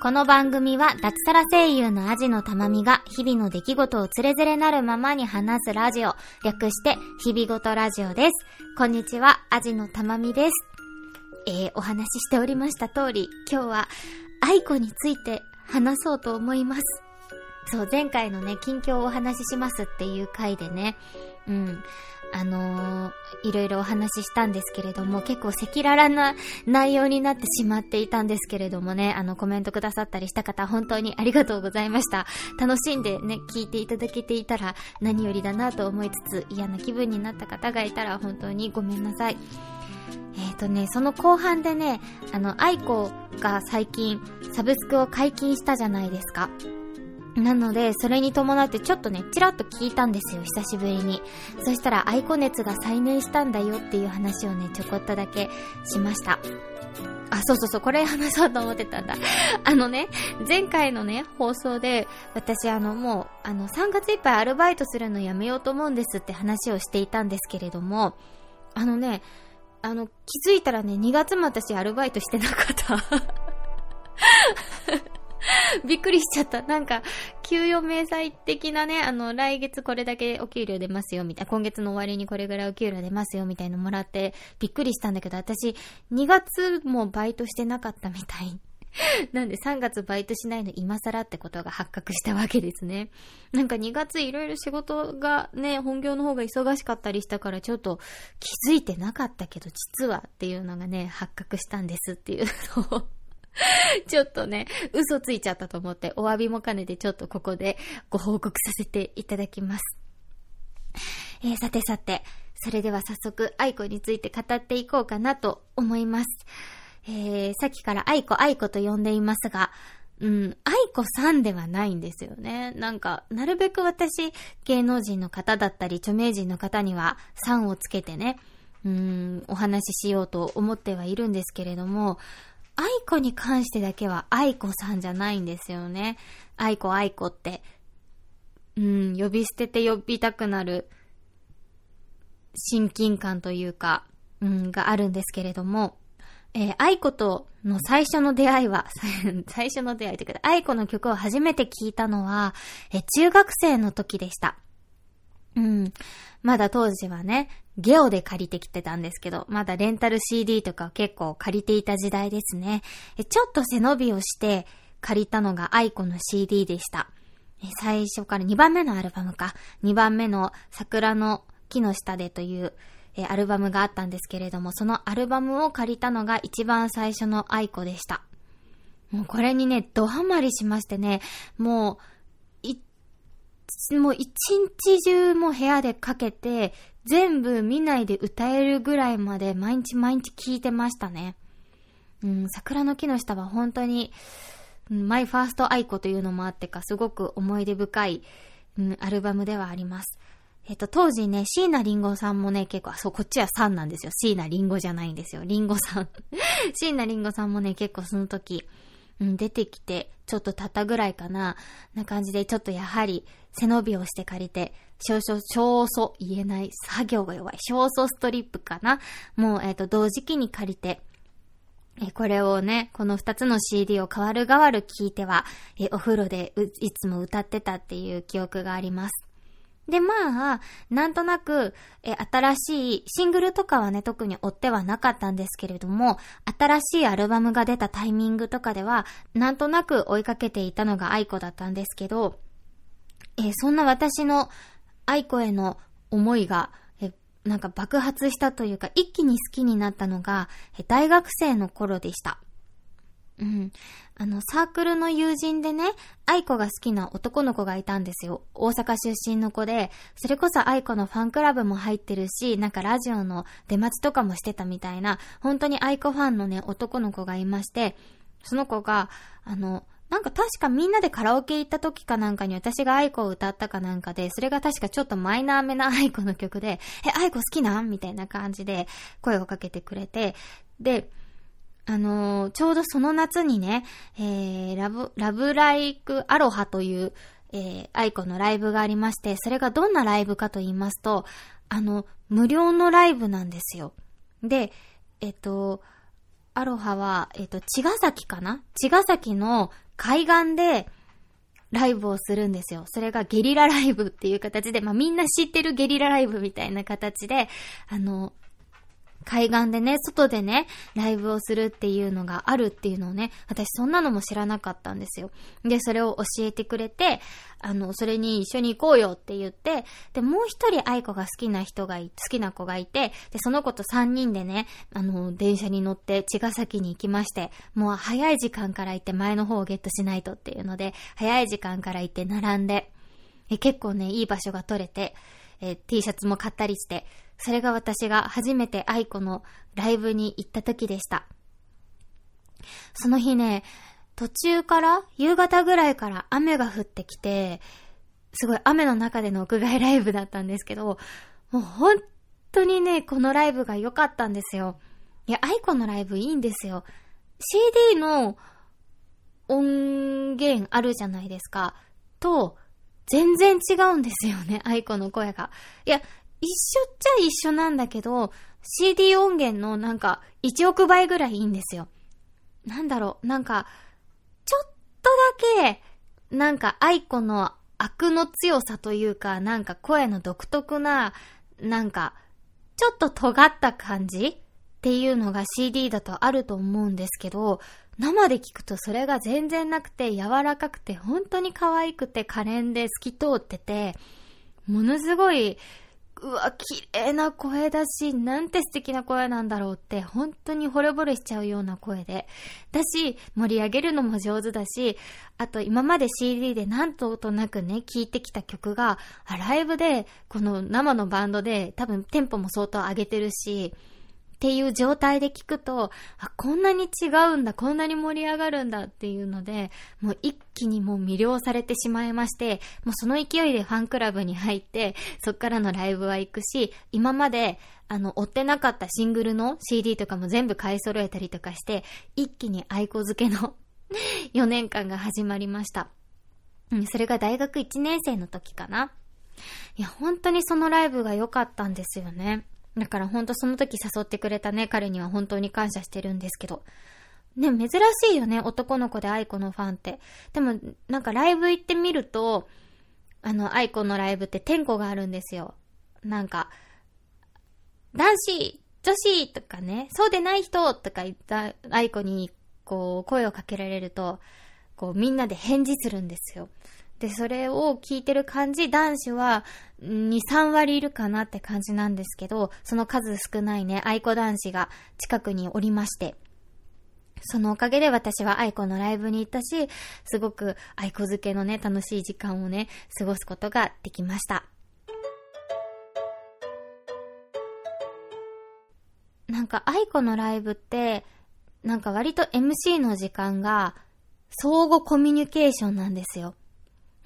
この番組は脱サラ声優のアジのたまみが日々の出来事をつれづれなるままに話すラジオ、略して日々ごとラジオです。こんにちは、アジのたまみです。えー、お話ししておりました通り、今日は愛子について話そうと思います。そう、前回のね、近況をお話ししますっていう回でね、うん。あのー、いろいろお話ししたんですけれども、結構赤裸々な内容になってしまっていたんですけれどもね、あの、コメントくださったりした方、本当にありがとうございました。楽しんでね、聞いていただけていたら何よりだなと思いつつ、嫌な気分になった方がいたら本当にごめんなさい。えっ、ー、とね、その後半でね、あの、愛子が最近、サブスクを解禁したじゃないですか。なので、それに伴ってちょっとね、チラッと聞いたんですよ、久しぶりに。そしたら、 aiko 熱が再燃したんだよっていう話をね、ちょこっとだけしました。あ、そうそうそう、これ話そうと思ってたんだ。あのね、前回のね、放送で、私あの、もう、あの、3月いっぱいアルバイトするのやめようと思うんですって話をしていたんですけれども、あのね、あの、気づいたらね、2月も私アルバイトしてなかった。びっくりしちゃった。なんか、給与明細的なね、あの、来月これだけお給料出ますよ、みたいな、今月の終わりにこれぐらいお給料出ますよ、みたいなのもらって、びっくりしたんだけど、私、2月もバイトしてなかったみたい。なんで3月バイトしないの今更ってことが発覚したわけですね。なんか2月いろいろ仕事がね、本業の方が忙しかったりしたからちょっと気づいてなかったけど実はっていうのがね、発覚したんですっていうのを ちょっとね、嘘ついちゃったと思って、お詫びも兼ねてちょっとここでご報告させていただきます。えー、さてさて、それでは早速、愛子について語っていこうかなと思います。えー、さっきから愛子愛子と呼んでいますが、うん、愛子さんではないんですよね。なんか、なるべく私、芸能人の方だったり、著名人の方には、さんをつけてね、うん、お話ししようと思ってはいるんですけれども、愛子に関してだけは愛子さんじゃないんですよね。愛子愛子って。うん、呼び捨てて呼びたくなる親近感というか、うん、があるんですけれども、えー、愛子との最初の出会いは、最初の出会いというか、愛子の曲を初めて聴いたのは、えー、中学生の時でした。うん。まだ当時はね、ゲオで借りてきてたんですけど、まだレンタル CD とか結構借りていた時代ですね。ちょっと背伸びをして借りたのがアイコの CD でした。最初から2番目のアルバムか、2番目の桜の木の下でというアルバムがあったんですけれども、そのアルバムを借りたのが一番最初の aiko でした。もうこれにね、ドハマりしましてね、もう、もう一日中も部屋でかけて、全部見ないで歌えるぐらいまで毎日毎日聴いてましたね。うん、桜の木の下は本当に、 my first aiko というのもあってか、すごく思い出深い、うん、アルバムではあります。えっと、当時ね、椎名林檎さんもね、結構、あそう、こっちは3なんですよ。椎名林檎じゃないんですよ。林檎さん。椎名林檎さんもね、結構その時、うん、出てきて、ちょっと経ったぐらいかな、な感じで、ちょっとやはり、背伸びをして借りて、少々、少々言えない、作業が弱い、勝訴ストリップかな。もう、えっ、ー、と、同時期に借りて、えこれをね、この二つの CD を変わる変わる聞いては、えお風呂でいつも歌ってたっていう記憶があります。で、まあ、なんとなく、え、新しい、シングルとかはね、特に追ってはなかったんですけれども、新しいアルバムが出たタイミングとかでは、なんとなく追いかけていたのが愛子だったんですけど、えそんな私の愛子への思いが、えなんか爆発したというか、一気に好きになったのが、え大学生の頃でした。うん。あの、サークルの友人でね、愛子が好きな男の子がいたんですよ。大阪出身の子で、それこそ愛子のファンクラブも入ってるし、なんかラジオの出待ちとかもしてたみたいな、本当に愛子ファンのね、男の子がいまして、その子が、あの、なんか確かみんなでカラオケ行った時かなんかに私が愛子を歌ったかなんかで、それが確かちょっとマイナーめな愛子の曲で、え、愛子好きなん？みたいな感じで声をかけてくれて、で、あのー、ちょうどその夏にね、えー、 Love、Love Like Aloha という、えー、 aiko のライブがありまして、それがどんなライブかと言いますと、あの、無料のライブなんですよ。で、えっと、アロハは、えっ、と、茅ヶ崎かな？茅ヶ崎の海岸で、ライブをするんですよ。それがゲリラライブっていう形で、まあみんな知ってるゲリラライブみたいな形で、あの、海岸でね、外でね、ライブをするっていうのがあるっていうのをね、私そんなのも知らなかったんですよ。で、それを教えてくれて、あの、それに一緒に行こうよって言って、で、もう一人愛子が好きな人が、好きな子がいて、で、その子と三人でね、あの、電車に乗って茅ヶ崎に行きまして、もう早い時間から行って前の方をゲットしないとっていうので、早い時間から行って並んで、え結構ね、いい場所が取れて、え T シャツも買ったりして、それが私が初めて愛子のライブに行った時でした。その日ね、途中から夕方ぐらいから雨が降ってきて、すごい雨の中での屋外ライブだったんですけど、もう本当にね、このライブが良かったんですよ。いや、愛子のライブいいんですよ。CD の音源あるじゃないですか。と、全然違うんですよね、愛子の声が。いや、一緒っちゃ一緒なんだけど、CD 音源のなんか1億倍ぐらいいいんですよ。なんだろう、なんか、ちょっとだけ、なんか愛子の悪の強さというか、なんか声の独特な、なんか、ちょっと尖った感じっていうのが CD だとあると思うんですけど、生で聞くとそれが全然なくて柔らかくて本当に可愛くて可憐で透き通ってて、ものすごいうわ、綺麗な声だし、なんて素敵な声なんだろうって、本当に惚れ惚れしちゃうような声で。だし、盛り上げるのも上手だし、あと今まで CD でなんととなくね、聴いてきた曲が、ライブで、この生のバンドで、多分テンポも相当上げてるし、っていう状態で聞くと、あ、こんなに違うんだ、こんなに盛り上がるんだっていうので、もう一気にもう魅了されてしまいまして、もうその勢いでファンクラブに入って、そっからのライブは行くし、今まで、あの、追ってなかったシングルの CD とかも全部買い揃えたりとかして、一気に愛子付けの 4年間が始まりました。うん、それが大学1年生の時かな。いや、本当にそのライブが良かったんですよね。だからほんとその時誘ってくれたね、彼には本当に感謝してるんですけど。ね、珍しいよね、男の子で愛子のファンって。でも、なんかライブ行ってみると、あの、愛子のライブって天候があるんですよ。なんか、男子、女子とかね、そうでない人とか言った愛子に、こう、声をかけられると、こう、みんなで返事するんですよ。で、それを聞いてる感じ、男子は2、3割いるかなって感じなんですけど、その数少ないね、愛子男子が近くにおりまして、そのおかげで私は愛子のライブに行ったし、すごく愛子漬けのね、楽しい時間をね、過ごすことができました。なんか愛子のライブって、なんか割と MC の時間が相互コミュニケーションなんですよ。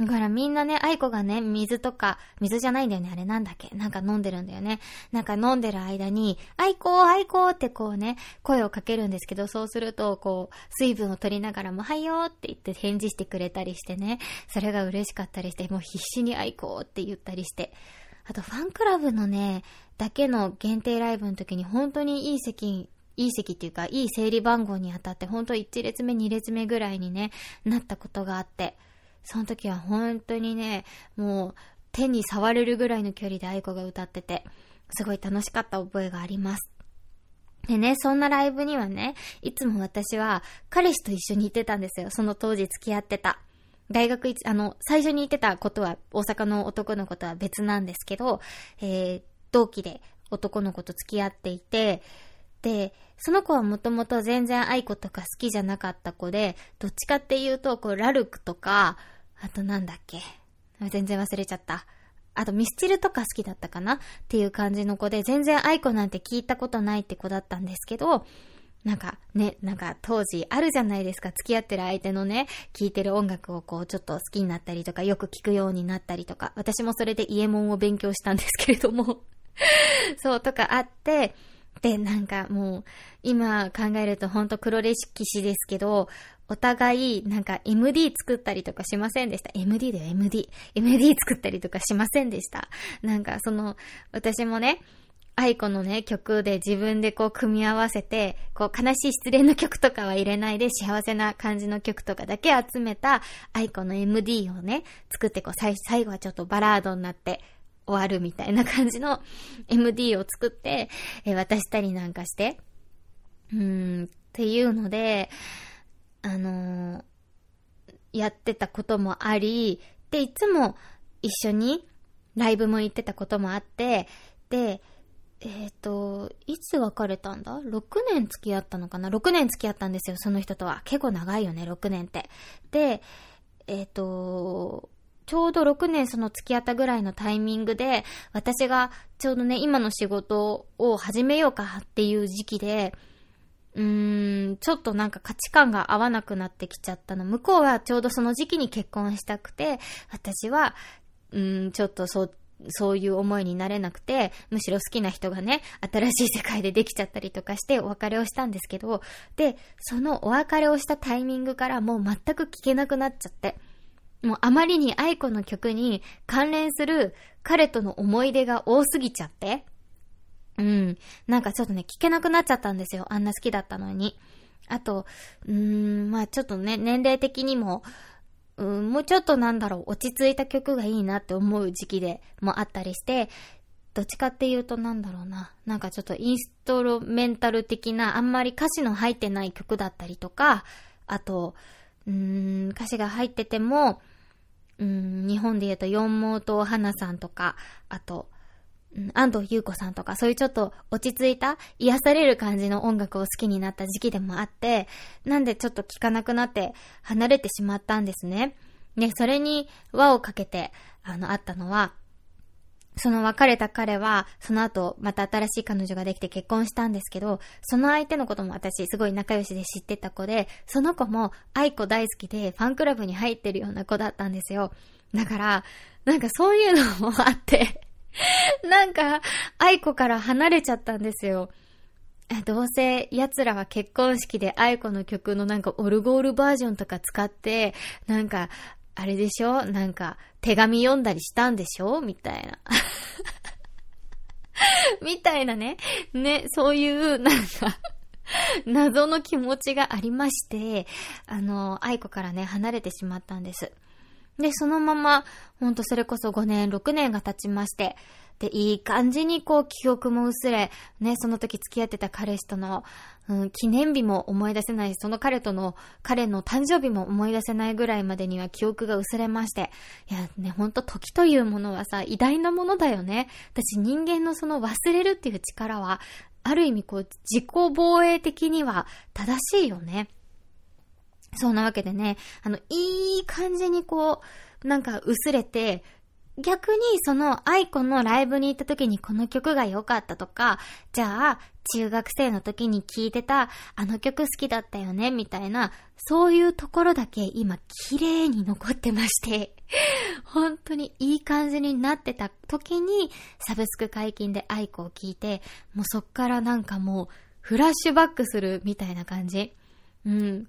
だからみんなね、愛子がね、水とか、水じゃないんだよね、あれなんだっけ？なんか飲んでるんだよね。なんか飲んでる間に、愛子、愛子ってこうね、声をかけるんですけど、そうすると、こう、水分を取りながらも、はいよーって言って返事してくれたりしてね、それが嬉しかったりして、もう必死に愛子って言ったりして。あと、ファンクラブのね、だけの限定ライブの時に本当にいい席いい席っていうか、いい整理番号に当たって、本当1列目、2列目ぐらいにね、なったことがあって、その時は本当にね、もう手に触れるぐらいの距離で愛子が歌ってて、すごい楽しかった覚えがあります。でね、そんなライブにはね、いつも私は彼氏と一緒に行ってたんですよ。その当時付き合ってた。大学一、あの、最初に行ってたことは、大阪の男の子とは別なんですけど、えー、同期で男の子と付き合っていて、で、その子はもともと全然愛子とか好きじゃなかった子で、どっちかっていうと、こう、ラルクとか、あとなんだっけ？全然忘れちゃった。あとミスチルとか好きだったかな？っていう感じの子で、全然愛子なんて聞いたことないって子だったんですけど、なんかね、なんか当時あるじゃないですか。付き合ってる相手のね、聴いてる音楽をこうちょっと好きになったりとか、よく聞くようになったりとか、私もそれでイエモンを勉強したんですけれども そうとかあって、で、なんかもう、今考えるとほんと黒歴史ですけど、お互い、なんか MD 作ったりとかしませんでした？MD だよ、MD。MD 作ったりとかしませんでした。なんかその、私もね、愛子のね、曲で自分でこう組み合わせて、こう悲しい失恋の曲とかは入れないで幸せな感じの曲とかだけ集めた愛子の MD をね、作ってこう最後はちょっとバラードになって終わるみたいな感じの MD を作って、え渡したりなんかして、うん、っていうので、あのー、やってたこともあり、で、いつも一緒にライブも行ってたこともあって、で、えっ、ー、と、いつ別れたんだ ?6 年付き合ったのかな ?6 年付き合ったんですよ、その人とは。結構長いよね、6年って。で、えっ、ー、と、ちょうど6年その付き合ったぐらいのタイミングで、私がちょうどね、今の仕事を始めようかっていう時期で、うーん、ちょっとなんか価値観が合わなくなってきちゃったの。向こうはちょうどその時期に結婚したくて、私は、うーん、ちょっとそうそういう思いになれなくて、むしろ好きな人がね、新しい世界でできちゃったりとかしてお別れをしたんですけど、で、そのお別れをしたタイミングからもう全く聞けなくなっちゃって、もうあまりに愛子の曲に関連する彼との思い出が多すぎちゃって、うん。なんかちょっとね、聞けなくなっちゃったんですよ。あんな好きだったのに。あと、うーん、まあちょっとね、年齢的にも、うん、もうちょっとなんだろう、落ち着いた曲がいいなって思う時期でもあったりして、どっちかっていうとなんだろうな。なんかちょっとインストロメンタル的なあんまり歌詞の入ってない曲だったりとか、あと、うーん、歌詞が入ってても、うん、日本で言うと四毛と花さんとか、あと、安藤優子さんとか、そういうちょっと落ち着いた、癒される感じの音楽を好きになった時期でもあって、なんでちょっと聴かなくなって離れてしまったんですね。で、それに輪をかけて、あの、あったのは、その別れた彼は、その後、また新しい彼女ができて結婚したんですけど、その相手のことも私すごい仲良しで知ってた子で、その子も愛子大好きでファンクラブに入ってるような子だったんですよ。だから、なんかそういうのもあって なんか、愛子から離れちゃったんですよ。どうせ奴らは結婚式で愛子の曲のなんかオルゴールバージョンとか使って、なんか、あれでしょ？なんか、手紙読んだりしたんでしょ？みたいな。みたいなね。ね、そういう、なんか謎の気持ちがありまして、あの、愛子からね、離れてしまったんです。で、そのまま、ほんとそれこそ5年、6年が経ちまして、で、いい感じにこう記憶も薄れ、ね、その時付き合ってた彼氏との、うん、記念日も思い出せないしその彼との、彼の誕生日も思い出せないぐらいまでには記憶が薄れまして、いや、ね、ほんと時というものはさ、偉大なものだよね。私人間のその忘れるっていう力は、ある意味こう、自己防衛的には正しいよね。そんなわけでね、あの、いい感じにこう、なんか薄れて、逆にその愛子のライブに行った時にこの曲が良かったとか、じゃあ中学生の時に聴いてたあの曲好きだったよねみたいな、そういうところだけ今綺麗に残ってまして、本当にいい感じになってた時にサブスク解禁で愛子を聴いて、もうそっからなんかもうフラッシュバックするみたいな感じ。うん。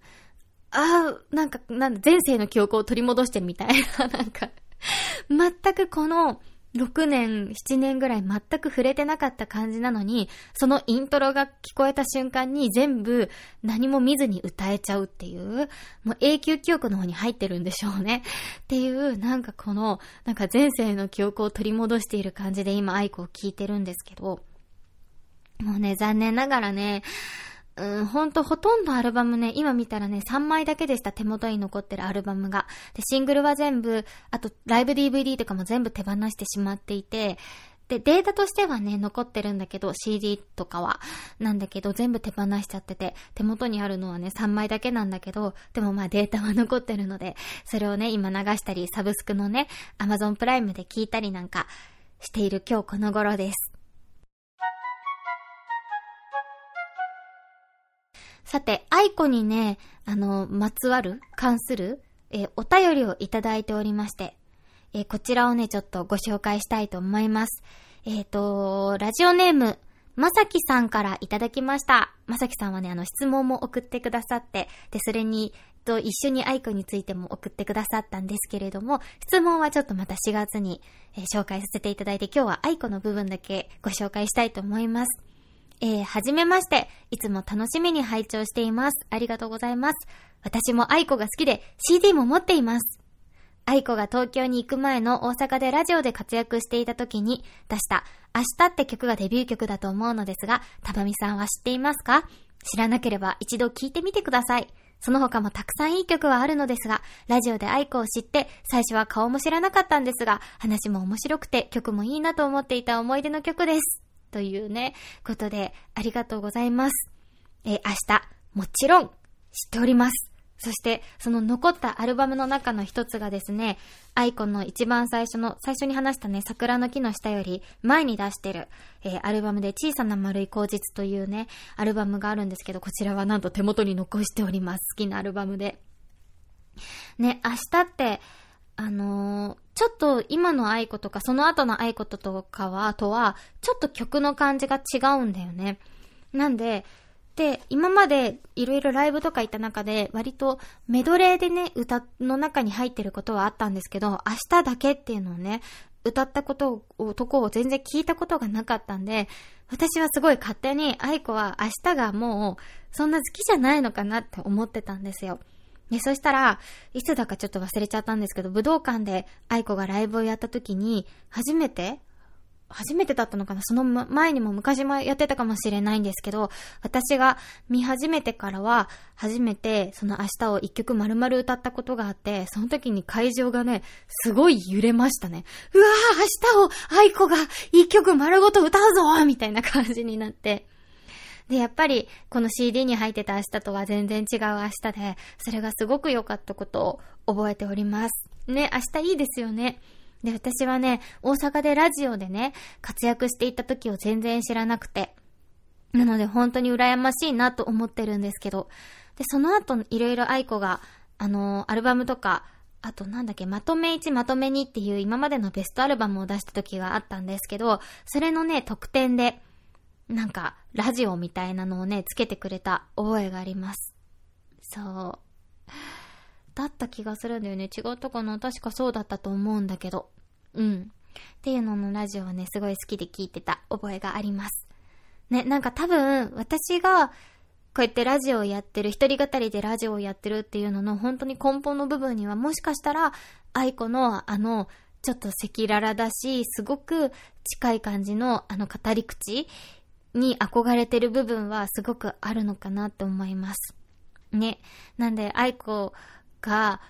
ああ、なんか、なんだ、前世の記憶を取り戻してみたいな、なんか 全くこの、6年、7年ぐらい全く触れてなかった感じなのに、そのイントロが聞こえた瞬間に全部何も見ずに歌えちゃうっていう、もう永久記憶の方に入ってるんでしょうね。っていう、なんかこの、なんか前世の記憶を取り戻している感じで今愛子を聞いてるんですけど、もうね、残念ながらね、うん、ほんとほとんどアルバムね、今見たらね、3枚だけでした、手元に残ってるアルバムが。で、シングルは全部、あと、ライブ DVD とかも全部手放してしまっていて、で、データとしてはね、残ってるんだけど、CD とかは。なんだけど、全部手放しちゃってて、手元にあるのはね、3枚だけなんだけど、でもまあデータは残ってるので、それをね、今流したり、サブスクのね、Amazon プライムで聞いたりなんかしている今日この頃です。さて、愛子にね、あの、まつわる、関する、えー、お便りをいただいておりまして、えー、こちらをね、ちょっとご紹介したいと思います。えっ、ー、と、ラジオネーム、まさきさんからいただきました。まさきさんはね、あの、質問も送ってくださって、で、それにと一緒に愛子についても送ってくださったんですけれども、質問はちょっとまた4月に、えー、紹介させていただいて、今日は愛子の部分だけご紹介したいと思います。えー、はじめまして。いつも楽しみに拝聴しています。ありがとうございます。私も愛子が好きで CD も持っています。愛子が東京に行く前の大阪でラジオで活躍していた時に出した明日って曲がデビュー曲だと思うのですが、たばみさんは知っていますか？知らなければ一度聴いてみてください。その他もたくさんいい曲はあるのですが、ラジオで愛子を知って、最初は顔も知らなかったんですが、話も面白くて曲もいいなと思っていた思い出の曲です。というね、ことで、ありがとうございます。え明日、もちろん、知っております。そして、その残ったアルバムの中の一つがですね、アイコンの一番最初の、最初に話したね、桜の木の下より前に出してる、えー、アルバムで小さな丸い口実というね、アルバムがあるんですけど、こちらはなんと手元に残しております。好きなアルバムで。ね、明日って、あのー、ちょっと今の愛子とか、その後の愛子とかは、とは、ちょっと曲の感じが違うんだよね。なんで、で、今までいろいろライブとか行った中で、割とメドレーでね、歌の中に入ってることはあったんですけど、明日だけっていうのをね、歌ったことを、とこを全然聞いたことがなかったんで、私はすごい勝手に愛子は明日がもう、そんな好きじゃないのかなって思ってたんですよ。で、そしたら、いつだかちょっと忘れちゃったんですけど、武道館で愛子がライブをやった時に、初めて初めてだったのかなその前にも昔もやってたかもしれないんですけど、私が見始めてからは、初めてその明日を一曲丸々歌ったことがあって、その時に会場がね、すごい揺れましたね。うわぁ、明日を愛子が一曲丸ごと歌うぞみたいな感じになって。で、やっぱり、この CD に入ってた明日とは全然違う明日で、それがすごく良かったことを覚えております。ね、明日いいですよね。で、私はね、大阪でラジオでね、活躍していた時を全然知らなくて。なので本当に羨ましいなと思ってるんですけど。で、その後、いろいろ愛子が、あのー、アルバムとか、あとなんだっけ、まとめ1まとめ2っていう今までのベストアルバムを出した時があったんですけど、それのね、特典で、なんか、ラジオみたいなのをね、つけてくれた覚えがあります。そう。だった気がするんだよね。違ったかな確かそうだったと思うんだけど。うん。っていうののラジオはね、すごい好きで聞いてた覚えがあります。ね、なんか多分、私が、こうやってラジオをやってる、一人語りでラジオをやってるっていうのの本当に根本の部分にはもしかしたら、愛子のあの、ちょっと赤裸々だし、すごく近い感じのあの語り口に憧れてる部分はすごくあるのかなって思います。ね。なんで、愛子が、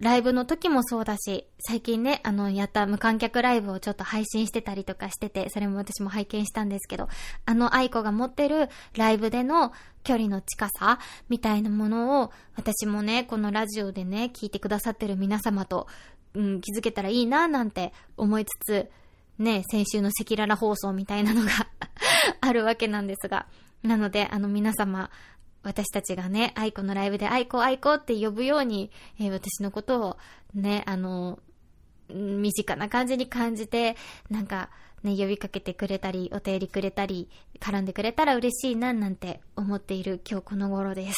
ライブの時もそうだし、最近ね、あの、やった無観客ライブをちょっと配信してたりとかしてて、それも私も拝見したんですけど、あの愛子が持ってるライブでの距離の近さみたいなものを、私もね、このラジオでね、聞いてくださってる皆様と、うん、気づけたらいいな、なんて思いつつ、ね、先週の赤裸々放送みたいなのがあるわけなんですが、なので、あの皆様、私たちがね、愛子のライブで愛子愛子って呼ぶように、えー、私のことをね、あの、身近な感じに感じて、なんかね、呼びかけてくれたり、お便りくれたり、絡んでくれたら嬉しいな、なんて思っている今日この頃です。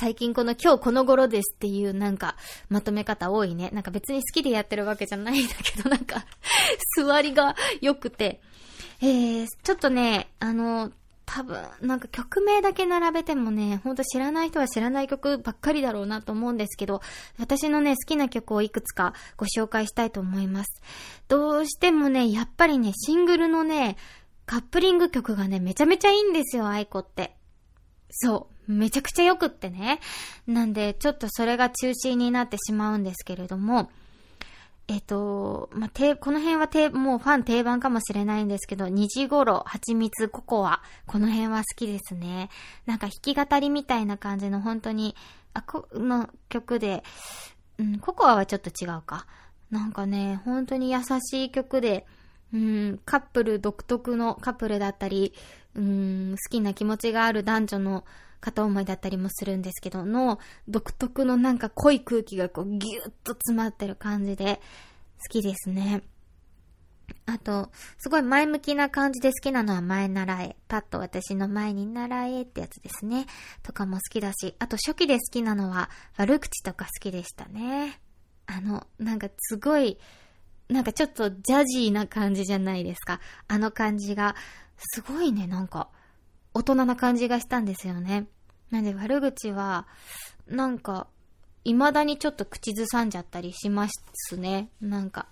最近この今日この頃ですっていうなんかまとめ方多いね。なんか別に好きでやってるわけじゃないんだけど、なんか座りが良くて。えー、ちょっとね、あの、多分、なんか曲名だけ並べてもね、ほんと知らない人は知らない曲ばっかりだろうなと思うんですけど、私のね、好きな曲をいくつかご紹介したいと思います。どうしてもね、やっぱりね、シングルのね、カップリング曲がね、めちゃめちゃいいんですよ、愛子って。そう。めちゃくちゃ良くってね。なんで、ちょっとそれが中心になってしまうんですけれども、えっ、と、まあ、て、この辺はて、もうファン定番かもしれないんですけど、2時頃、蜂蜜、ココア、この辺は好きですね。なんか弾き語りみたいな感じの本当に、あ、この曲で、うん、ココアはちょっと違うか。なんかね、本当に優しい曲で、うん、カップル独特のカップルだったり、うん、好きな気持ちがある男女の片思いだったりもするんですけど、の独特のなんか濃い空気がこうギュッと詰まってる感じで好きですね。あと、すごい前向きな感じで好きなのは前習え。パッと私の前に習えってやつですね。とかも好きだし、あと初期で好きなのは悪口とか好きでしたね。あの、なんかすごい、なんかちょっとジャジーな感じじゃないですか。あの感じが、すごいね、なんか、大人な感じがしたんですよね。なんで悪口は、なんか、未だにちょっと口ずさんじゃったりしますね。なんか、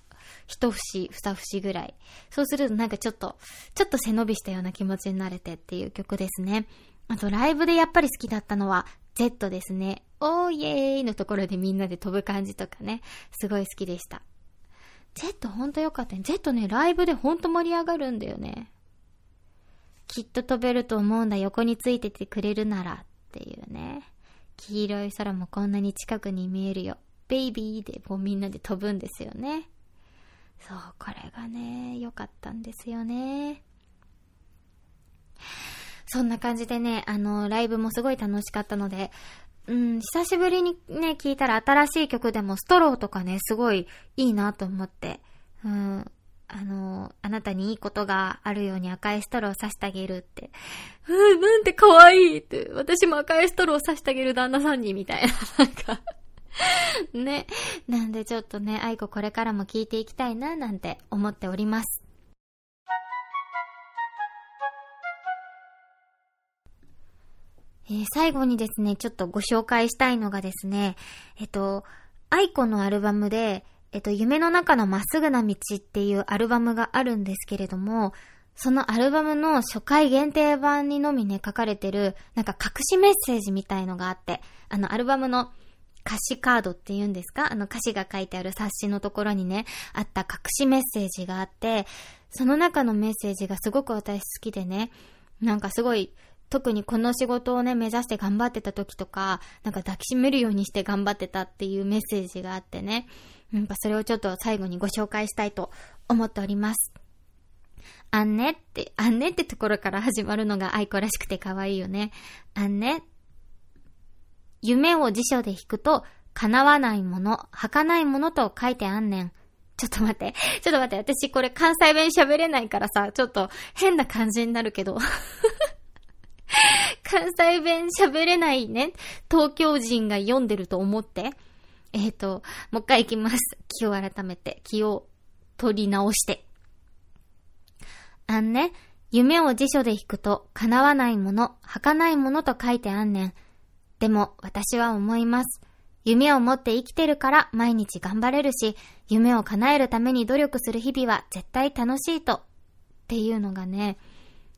一節、二節ぐらい。そうするとなんかちょっと、ちょっと背伸びしたような気持ちになれてっていう曲ですね。あとライブでやっぱり好きだったのは、Z ですね。おーイエーイのところでみんなで飛ぶ感じとかね、すごい好きでした。Z ほんとよかったね。Z ね、ライブでほんと盛り上がるんだよね。きっと飛べると思うんだ、横についててくれるならっていうね。黄色い空もこんなに近くに見えるよ。ベイビーでもうみんなで飛ぶんですよね。そう、これがね、良かったんですよね。そんな感じでね、あの、ライブもすごい楽しかったので、うん、久しぶりにね、聞いたら新しい曲でもストローとかね、すごいいいなと思って、うん、あの、あなたにいいことがあるように赤いストローを刺してあげるって。うん、なんて可愛いって。私も赤いストローを刺してあげる旦那さんに、みたいな。なんかね。なんでちょっとね、愛子これからも聞いていきたいな、なんて思っております。えー、最後にですね、ちょっとご紹介したいのがですね、えっと、愛子のアルバムで、えっと、夢の中のまっすぐな道っていうアルバムがあるんですけれども、そのアルバムの初回限定版にのみね、書かれてる、なんか隠しメッセージみたいのがあって、あの、アルバムの歌詞カードって言うんですか？あの歌詞が書いてある冊子のところにね、あった隠しメッセージがあって、その中のメッセージがすごく私好きでね、なんかすごい、特にこの仕事をね、目指して頑張ってた時とか、なんか抱きしめるようにして頑張ってたっていうメッセージがあってね、なんかそれをちょっと最後にご紹介したいと思っております。あんねって、あんねってところから始まるのが愛子らしくて可愛いよね。あんね夢を辞書で引くと、叶わないもの、儚いものと書いてあんねん。ちょっと待って。ちょっと待って。私これ関西弁喋れないからさ、ちょっと変な感じになるけど。関西弁喋れないね。東京人が読んでると思って。えっ、ー、と、もう一回行きます。気を改めて。気を取り直して。あんね、夢を辞書で引くと、叶わないもの、儚いものと書いてあんねん。でも私は思います。夢を持って生きてるから毎日頑張れるし、夢を叶えるために努力する日々は絶対楽しいと。っていうのがね、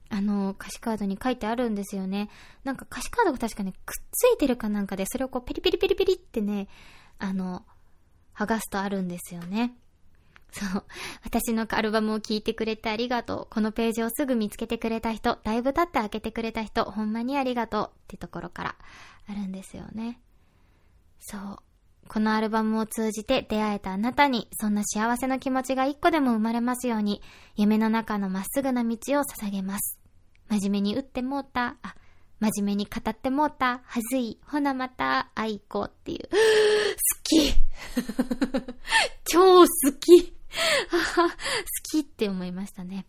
あの、歌詞カードに書いてあるんですよね。なんか歌詞カードが確かね、くっついてるかなんかで、それをこうペリペリペリペリってね、あの、剥がすとあるんですよね。そう。私のアルバムを聴いてくれてありがとう。このページをすぐ見つけてくれた人、だいぶ経って開けてくれた人、ほんまにありがとうってところからあるんですよね。そう。このアルバムを通じて出会えたあなたに、そんな幸せな気持ちが一個でも生まれますように、夢の中のまっすぐな道を捧げます。真面目に打ってもうた、あ、真面目に語ってもうた、はずい、ほなまた、愛子っていう。好き。超好き。好きって思いましたね。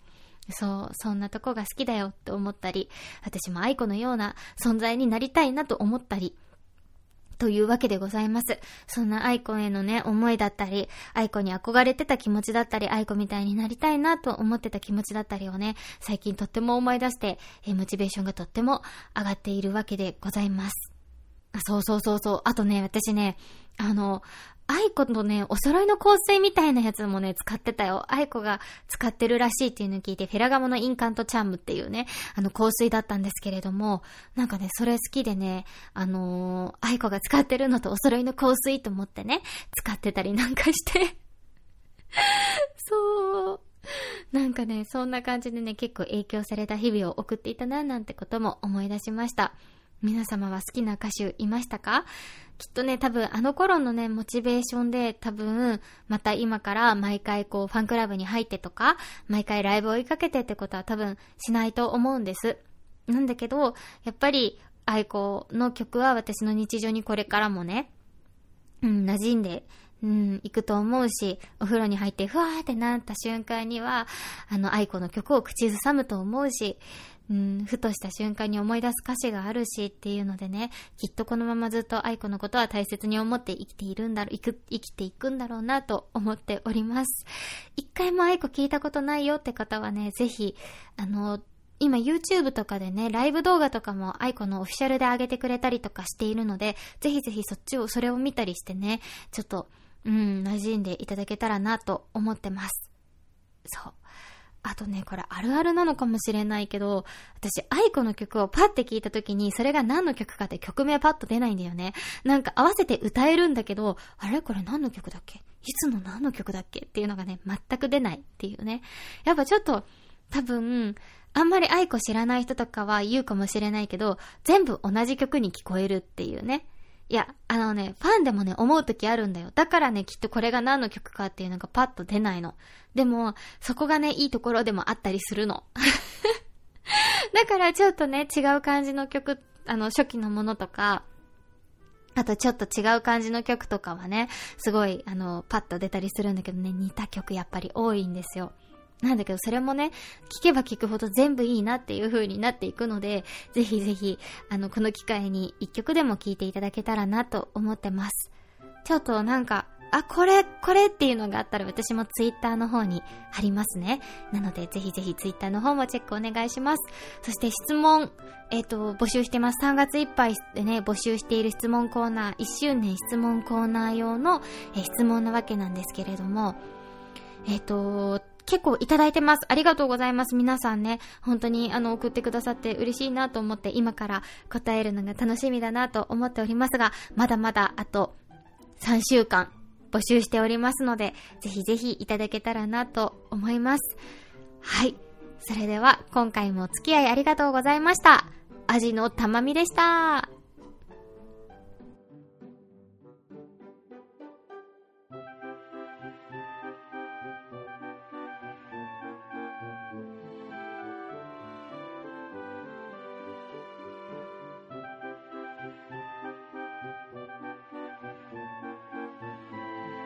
そう、そんなとこが好きだよって思ったり、私も愛子のような存在になりたいなと思ったり、というわけでございます。そんなアイコンへのね、思いだったり、アイコンに憧れてた気持ちだったり、アイコンみたいになりたいなと思ってた気持ちだったりをね、最近とっても思い出して、えモチベーションがとっても上がっているわけでございます。あそうそうそうそう。あとね、私ね、あの、愛子のね、お揃いの香水みたいなやつもね、使ってたよ。愛子が使ってるらしいっていうのを聞いて、フェラガモのインカントチャームっていうね、あの香水だったんですけれども、なんかね、それ好きでね、あのー、愛子が使ってるのとお揃いの香水と思ってね、使ってたりなんかして そう。なんかね、そんな感じでね、結構影響された日々を送っていたな、なんてことも思い出しました。皆様は好きな歌手いましたか？きっとね、多分あの頃のね、モチベーションで多分、また今から毎回こう、ファンクラブに入ってとか、毎回ライブを追いかけてってことは多分しないと思うんです。なんだけど、やっぱり、愛子の曲は私の日常にこれからもね、うん、馴染んで、うん、行くと思うし、お風呂に入ってふわーってなった瞬間には、あの、愛子の曲を口ずさむと思うし、うん、ふとした瞬間に思い出す歌詞があるしっていうのでね、きっとこのままずっと愛子のことは大切に思って生きているんだろ、生く、生きていくんだろうなと思っております。一回も愛子聞いたことないよって方はね、ぜひ、あの、今 YouTube とかでね、ライブ動画とかも愛子のオフィシャルで上げてくれたりとかしているので、ぜひぜひそっちを、それを見たりしてね、ちょっと、うん、馴染んでいただけたらなと思ってます。そう。あとね、これあるあるなのかもしれないけど、私、愛子の曲をパッて聞いた時に、それが何の曲かって曲名パッと出ないんだよね。なんか合わせて歌えるんだけど、あれ？これ何の曲だっけ？いつの何の曲だっけ？っていうのがね、全く出ないっていうね。やっぱちょっと、多分、あんまり愛子知らない人とかは言うかもしれないけど、全部同じ曲に聞こえるっていうね。いや、あのね、ファンでもね、思う時あるんだよ。だからね、きっとこれが何の曲かっていうのがパッと出ないの。でも、そこがね、いいところでもあったりするの。だからちょっとね、違う感じの曲、あの、初期のものとか、あとちょっと違う感じの曲とかはね、すごい、あの、パッと出たりするんだけどね、似た曲やっぱり多いんですよ。なんだけど、それもね、聞けば聞くほど全部いいなっていう風になっていくので、ぜひぜひ、あの、この機会に一曲でも聴いていただけたらなと思ってます。ちょっとなんか、あ、これ、これっていうのがあったら私もツイッターの方に貼りますね。なので、ぜひぜひツイッターの方もチェックお願いします。そして質問、えっ、ー、と、募集してます。3月いっぱいでね、募集している質問コーナー、1周年質問コーナー用の、え、質問なわけなんですけれども、えっ、ー、と、結構いただいてます。ありがとうございます。皆さんね、本当にあの送ってくださって嬉しいなと思って今から答えるのが楽しみだなと思っておりますが、まだまだあと3週間募集しておりますので、ぜひぜひいただけたらなと思います。はい。それでは今回もお付き合いありがとうございました。味のたまみでした。